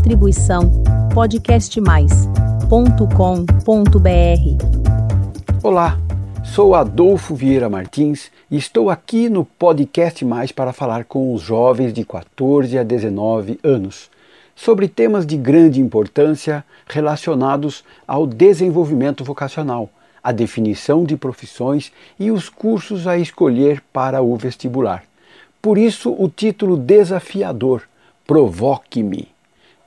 Distribuição podcastmais.com.br. Olá, sou Adolfo Vieira Martins e estou aqui no Podcast Mais para falar com os jovens de 14 a 19 anos sobre temas de grande importância relacionados ao desenvolvimento vocacional, a definição de profissões e os cursos a escolher para o vestibular. Por isso, o título desafiador: Provoque-me.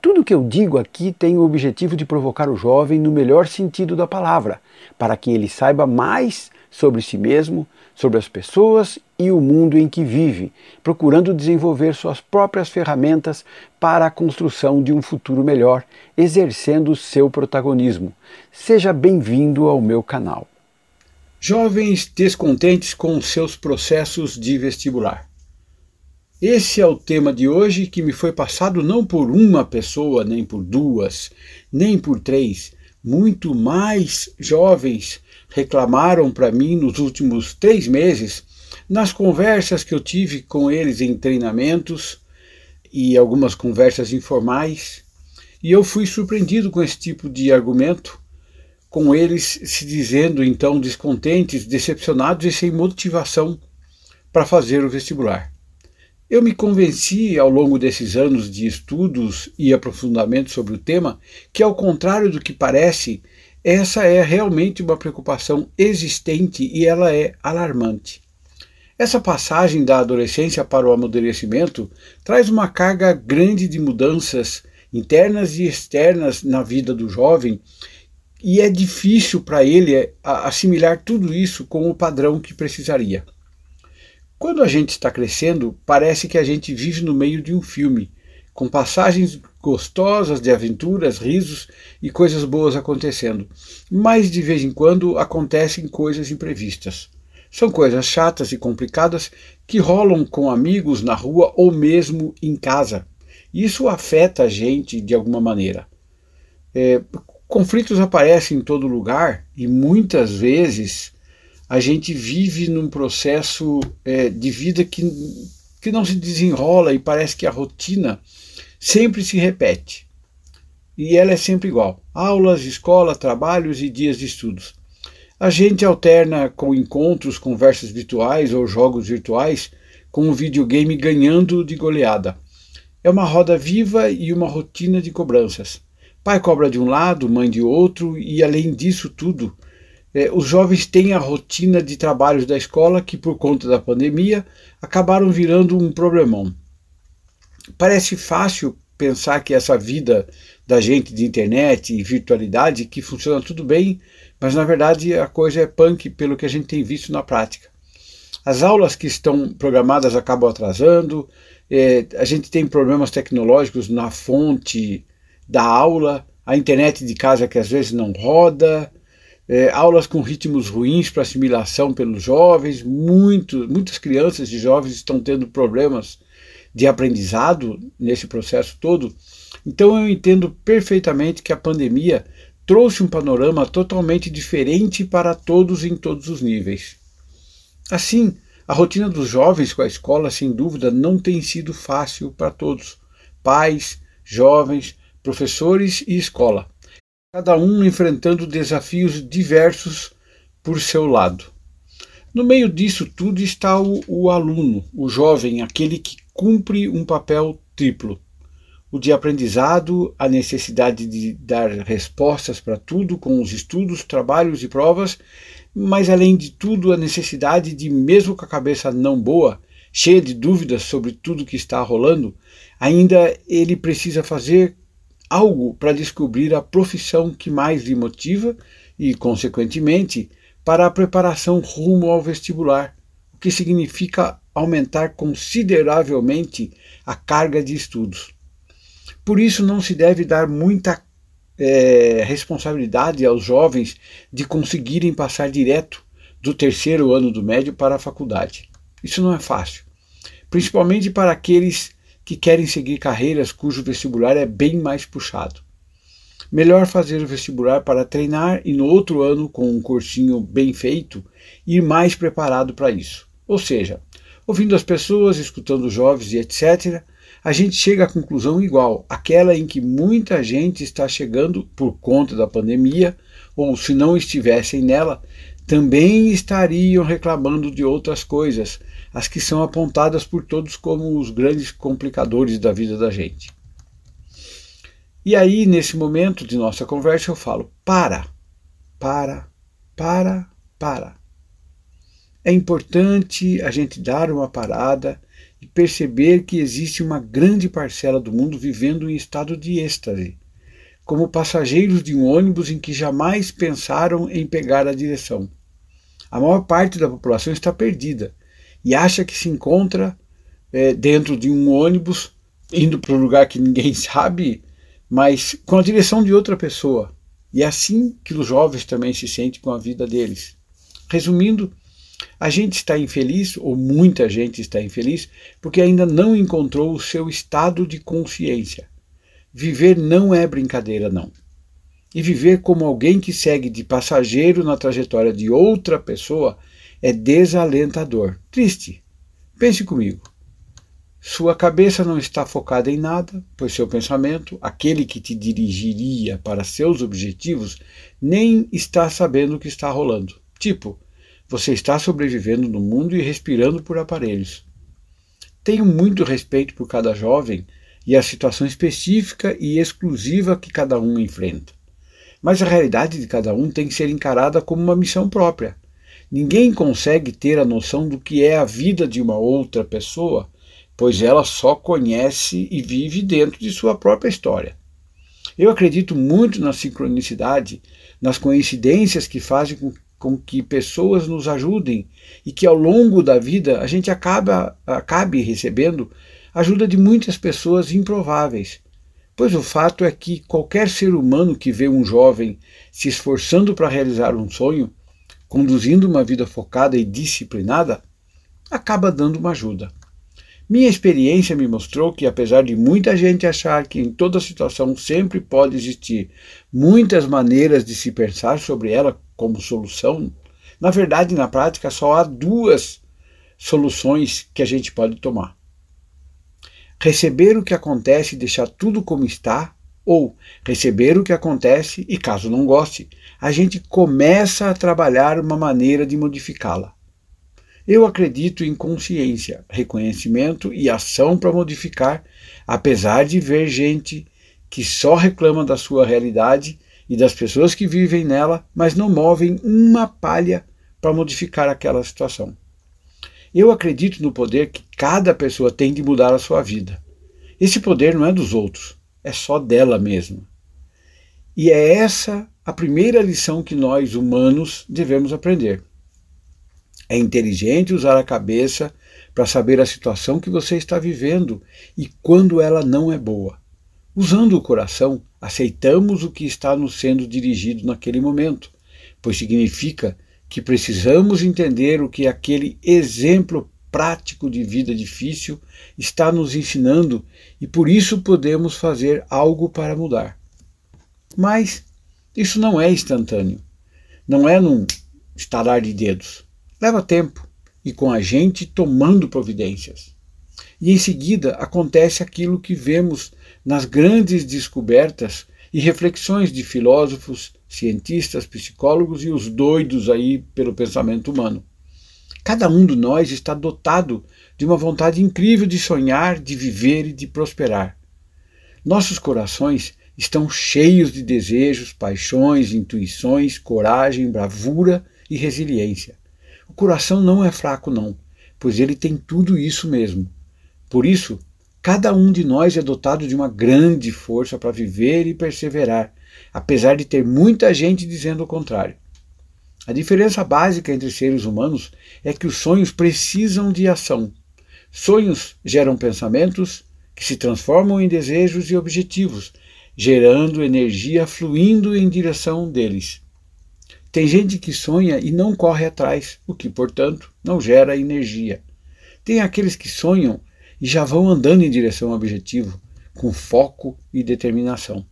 Tudo que eu digo aqui tem o objetivo de provocar o jovem no melhor sentido da palavra, para que ele saiba mais sobre si mesmo, sobre as pessoas e o mundo em que vive, procurando desenvolver suas próprias ferramentas para a construção de um futuro melhor, exercendo seu protagonismo. Seja bem-vindo ao meu canal. Jovens descontentes com seus processos de vestibular. Esse é o tema de hoje que me foi passado não por uma pessoa, nem por duas, nem por três. Muito mais jovens reclamaram para mim nos últimos três meses, nas conversas que eu tive com eles em treinamentos e algumas conversas informais. E eu fui surpreendido com esse tipo de argumento, com eles se dizendo então descontentes, decepcionados e sem motivação para fazer o vestibular. Eu me convenci ao longo desses anos de estudos e aprofundamento sobre o tema que, ao contrário do que parece, essa é realmente uma preocupação existente e ela é alarmante. Essa passagem da adolescência para o amadurecimento traz uma carga grande de mudanças internas e externas na vida do jovem e é difícil para ele assimilar tudo isso com o padrão que precisaria. Quando a gente está crescendo, parece que a gente vive no meio de um filme, com passagens gostosas de aventuras, risos e coisas boas acontecendo. Mas de vez em quando acontecem coisas imprevistas. São coisas chatas e complicadas que rolam com amigos na rua ou mesmo em casa. Isso afeta a gente de alguma maneira. É, conflitos aparecem em todo lugar e muitas vezes a gente vive num processo é, de vida que, que não se desenrola e parece que a rotina sempre se repete. E ela é sempre igual: aulas, escola, trabalhos e dias de estudos. A gente alterna com encontros, conversas virtuais ou jogos virtuais, com o videogame ganhando de goleada. É uma roda viva e uma rotina de cobranças. Pai cobra de um lado, mãe de outro, e além disso tudo, é, os jovens têm a rotina de trabalhos da escola que, por conta da pandemia, acabaram virando um problemão. Parece fácil pensar que essa vida da gente de internet e virtualidade, que funciona tudo bem, mas na verdade a coisa é punk pelo que a gente tem visto na prática. As aulas que estão programadas acabam atrasando, é, a gente tem problemas tecnológicos na fonte da aula, a internet de casa que às vezes não roda, é, aulas com ritmos ruins para assimilação pelos jovens, muito, muitas crianças e jovens estão tendo problemas de aprendizado nesse processo todo. Então eu entendo perfeitamente que a pandemia trouxe um panorama totalmente diferente para todos em todos os níveis. Assim, a rotina dos jovens com a escola, sem dúvida, não tem sido fácil para todos: pais, jovens, professores e escola cada um enfrentando desafios diversos por seu lado. No meio disso tudo está o, o, aluno, o jovem, aquele que cumpre um papel triplo: o de aprendizado, a necessidade de dar respostas para tudo com os estudos, trabalhos e provas, mas além de tudo, a necessidade de, mesmo com a cabeça não boa, cheia de dúvidas sobre tudo que está rolando, ainda ele precisa fazer algo para descobrir a profissão que mais lhe motiva e, consequentemente, para a preparação rumo ao vestibular, o que significa aumentar consideravelmente a carga de estudos. Por isso, não se deve dar muita é, responsabilidade aos jovens de conseguirem passar direto do terceiro ano do médio para a faculdade. Isso não é fácil, principalmente para aqueles que querem seguir carreiras cujo vestibular é bem mais puxado. Melhor fazer o vestibular para treinar e no outro ano, com um cursinho bem feito, ir mais preparado para isso. Ou seja, Ouvindo as pessoas, escutando os jovens e etc., a gente chega à conclusão igual, aquela em que muita gente está chegando por conta da pandemia, ou se não estivessem nela, também estariam reclamando de outras coisas, as que são apontadas por todos como os grandes complicadores da vida da gente. E aí, nesse momento de nossa conversa, eu falo: para, para, para, para. É importante a gente dar uma parada e perceber que existe uma grande parcela do mundo vivendo em estado de êxtase, como passageiros de um ônibus em que jamais pensaram em pegar a direção. A maior parte da população está perdida e acha que se encontra é, dentro de um ônibus, indo para um lugar que ninguém sabe, mas com a direção de outra pessoa. E é assim que os jovens também se sentem com a vida deles. Resumindo, a gente está infeliz, ou muita gente está infeliz, porque ainda não encontrou o seu estado de consciência. Viver não é brincadeira, não. E viver como alguém que segue de passageiro na trajetória de outra pessoa é desalentador, triste. Pense comigo. Sua cabeça não está focada em nada, pois seu pensamento, aquele que te dirigiria para seus objetivos, nem está sabendo o que está rolando. Tipo, você está sobrevivendo no mundo e respirando por aparelhos. Tenho muito respeito por cada jovem e a situação específica e exclusiva que cada um enfrenta. Mas a realidade de cada um tem que ser encarada como uma missão própria. Ninguém consegue ter a noção do que é a vida de uma outra pessoa, pois ela só conhece e vive dentro de sua própria história. Eu acredito muito na sincronicidade, nas coincidências que fazem com com que pessoas nos ajudem e que ao longo da vida a gente acaba, acabe recebendo ajuda de muitas pessoas improváveis. Pois o fato é que qualquer ser humano que vê um jovem se esforçando para realizar um sonho, conduzindo uma vida focada e disciplinada, acaba dando uma ajuda. Minha experiência me mostrou que, apesar de muita gente achar que em toda situação sempre pode existir muitas maneiras de se pensar sobre ela como solução, na verdade, na prática, só há duas soluções que a gente pode tomar: receber o que acontece e deixar tudo como está, ou receber o que acontece e, caso não goste, a gente começa a trabalhar uma maneira de modificá-la. Eu acredito em consciência, reconhecimento e ação para modificar, apesar de ver gente que só reclama da sua realidade e das pessoas que vivem nela, mas não movem uma palha para modificar aquela situação. Eu acredito no poder que cada pessoa tem de mudar a sua vida. Esse poder não é dos outros, é só dela mesma. E é essa a primeira lição que nós, humanos, devemos aprender. É inteligente usar a cabeça para saber a situação que você está vivendo e quando ela não é boa. Usando o coração, aceitamos o que está nos sendo dirigido naquele momento, pois significa que precisamos entender o que aquele exemplo prático de vida difícil está nos ensinando e por isso podemos fazer algo para mudar. Mas isso não é instantâneo, não é num estalar de dedos. Leva tempo e com a gente tomando providências. E em seguida acontece aquilo que vemos nas grandes descobertas e reflexões de filósofos, cientistas, psicólogos e os doidos aí pelo pensamento humano. Cada um de nós está dotado de uma vontade incrível de sonhar, de viver e de prosperar. Nossos corações estão cheios de desejos, paixões, intuições, coragem, bravura e resiliência. O coração não é fraco, não, pois ele tem tudo isso mesmo. Por isso, cada um de nós é dotado de uma grande força para viver e perseverar, apesar de ter muita gente dizendo o contrário. A diferença básica entre seres humanos é que os sonhos precisam de ação. Sonhos geram pensamentos que se transformam em desejos e objetivos, gerando energia fluindo em direção deles. Tem gente que sonha e não corre atrás, o que, portanto, não gera energia. Tem aqueles que sonham e já vão andando em direção ao objetivo, com foco e determinação.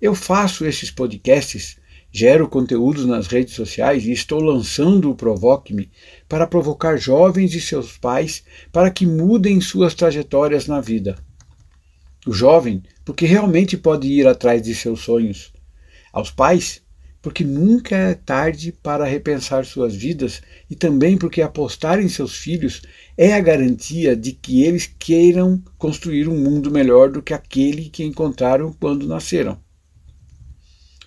Eu faço esses podcasts Gero conteúdos nas redes sociais e estou lançando o Provoque-me para provocar jovens e seus pais para que mudem suas trajetórias na vida. O jovem, porque realmente pode ir atrás de seus sonhos. Aos pais, porque nunca é tarde para repensar suas vidas e também porque apostar em seus filhos é a garantia de que eles queiram construir um mundo melhor do que aquele que encontraram quando nasceram.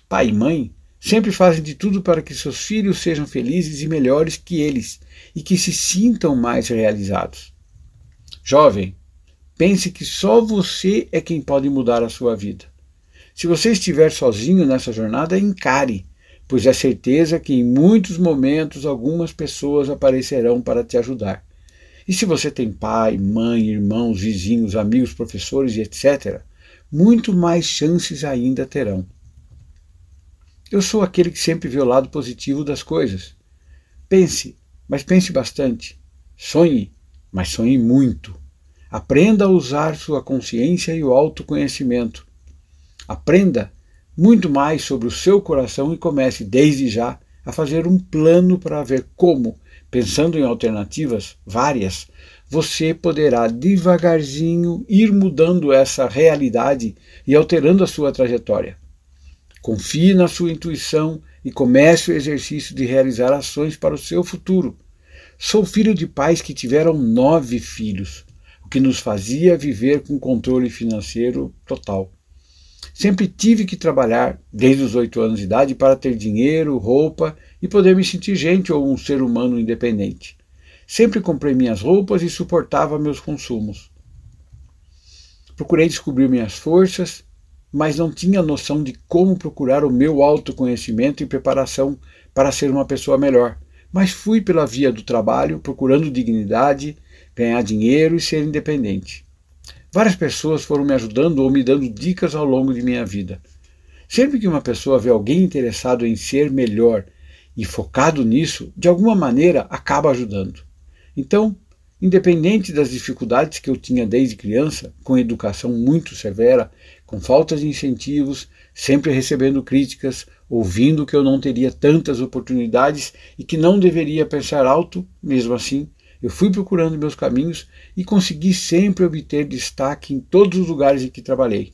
Pai e mãe Sempre fazem de tudo para que seus filhos sejam felizes e melhores que eles e que se sintam mais realizados. Jovem, pense que só você é quem pode mudar a sua vida. Se você estiver sozinho nessa jornada, encare, pois é certeza que em muitos momentos algumas pessoas aparecerão para te ajudar. E se você tem pai, mãe, irmãos, vizinhos, amigos, professores e etc., muito mais chances ainda terão. Eu sou aquele que sempre vê o lado positivo das coisas. Pense, mas pense bastante. Sonhe, mas sonhe muito. Aprenda a usar sua consciência e o autoconhecimento. Aprenda muito mais sobre o seu coração e comece desde já a fazer um plano para ver como, pensando em alternativas várias, você poderá devagarzinho ir mudando essa realidade e alterando a sua trajetória. Confie na sua intuição e comece o exercício de realizar ações para o seu futuro. Sou filho de pais que tiveram nove filhos, o que nos fazia viver com controle financeiro total. Sempre tive que trabalhar, desde os oito anos de idade, para ter dinheiro, roupa e poder me sentir gente ou um ser humano independente. Sempre comprei minhas roupas e suportava meus consumos. Procurei descobrir minhas forças mas não tinha noção de como procurar o meu autoconhecimento e preparação para ser uma pessoa melhor. Mas fui pela via do trabalho, procurando dignidade, ganhar dinheiro e ser independente. Várias pessoas foram me ajudando ou me dando dicas ao longo de minha vida. Sempre que uma pessoa vê alguém interessado em ser melhor e focado nisso, de alguma maneira acaba ajudando. Então, Independente das dificuldades que eu tinha desde criança, com educação muito severa, com falta de incentivos, sempre recebendo críticas, ouvindo que eu não teria tantas oportunidades e que não deveria pensar alto, mesmo assim, eu fui procurando meus caminhos e consegui sempre obter destaque em todos os lugares em que trabalhei.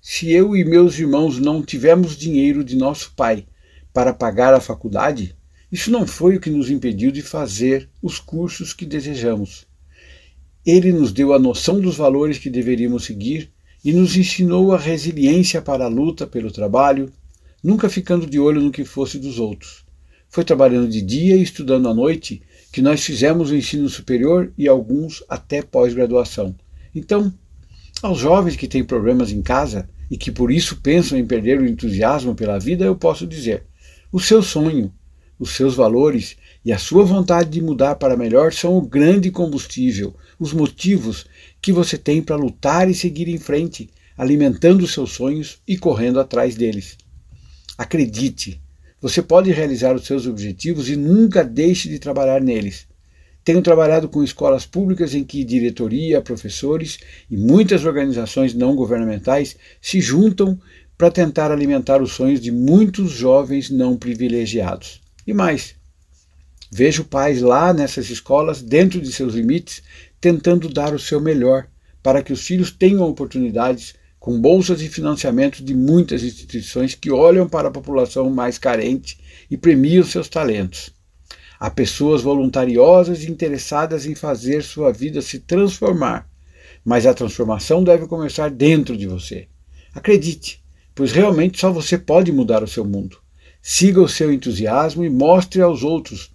Se eu e meus irmãos não tivemos dinheiro de nosso pai para pagar a faculdade, isso não foi o que nos impediu de fazer os cursos que desejamos. Ele nos deu a noção dos valores que deveríamos seguir e nos ensinou a resiliência para a luta pelo trabalho, nunca ficando de olho no que fosse dos outros. Foi trabalhando de dia e estudando à noite que nós fizemos o ensino superior e alguns até pós-graduação. Então, aos jovens que têm problemas em casa e que por isso pensam em perder o entusiasmo pela vida, eu posso dizer: o seu sonho, os seus valores e a sua vontade de mudar para melhor são o grande combustível, os motivos que você tem para lutar e seguir em frente, alimentando seus sonhos e correndo atrás deles. Acredite, você pode realizar os seus objetivos e nunca deixe de trabalhar neles. Tenho trabalhado com escolas públicas em que diretoria, professores e muitas organizações não governamentais se juntam para tentar alimentar os sonhos de muitos jovens não privilegiados. E mais, vejo pais lá nessas escolas, dentro de seus limites, tentando dar o seu melhor para que os filhos tenham oportunidades com bolsas e financiamento de muitas instituições que olham para a população mais carente e premiam seus talentos. Há pessoas voluntariosas e interessadas em fazer sua vida se transformar, mas a transformação deve começar dentro de você. Acredite, pois realmente só você pode mudar o seu mundo. Siga o seu entusiasmo e mostre aos outros,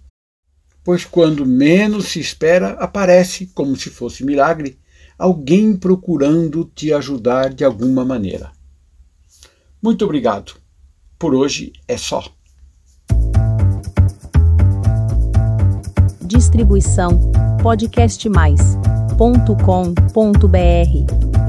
pois quando menos se espera, aparece, como se fosse milagre, alguém procurando te ajudar de alguma maneira. Muito obrigado. Por hoje é só. Distribuição podcastmais.com.br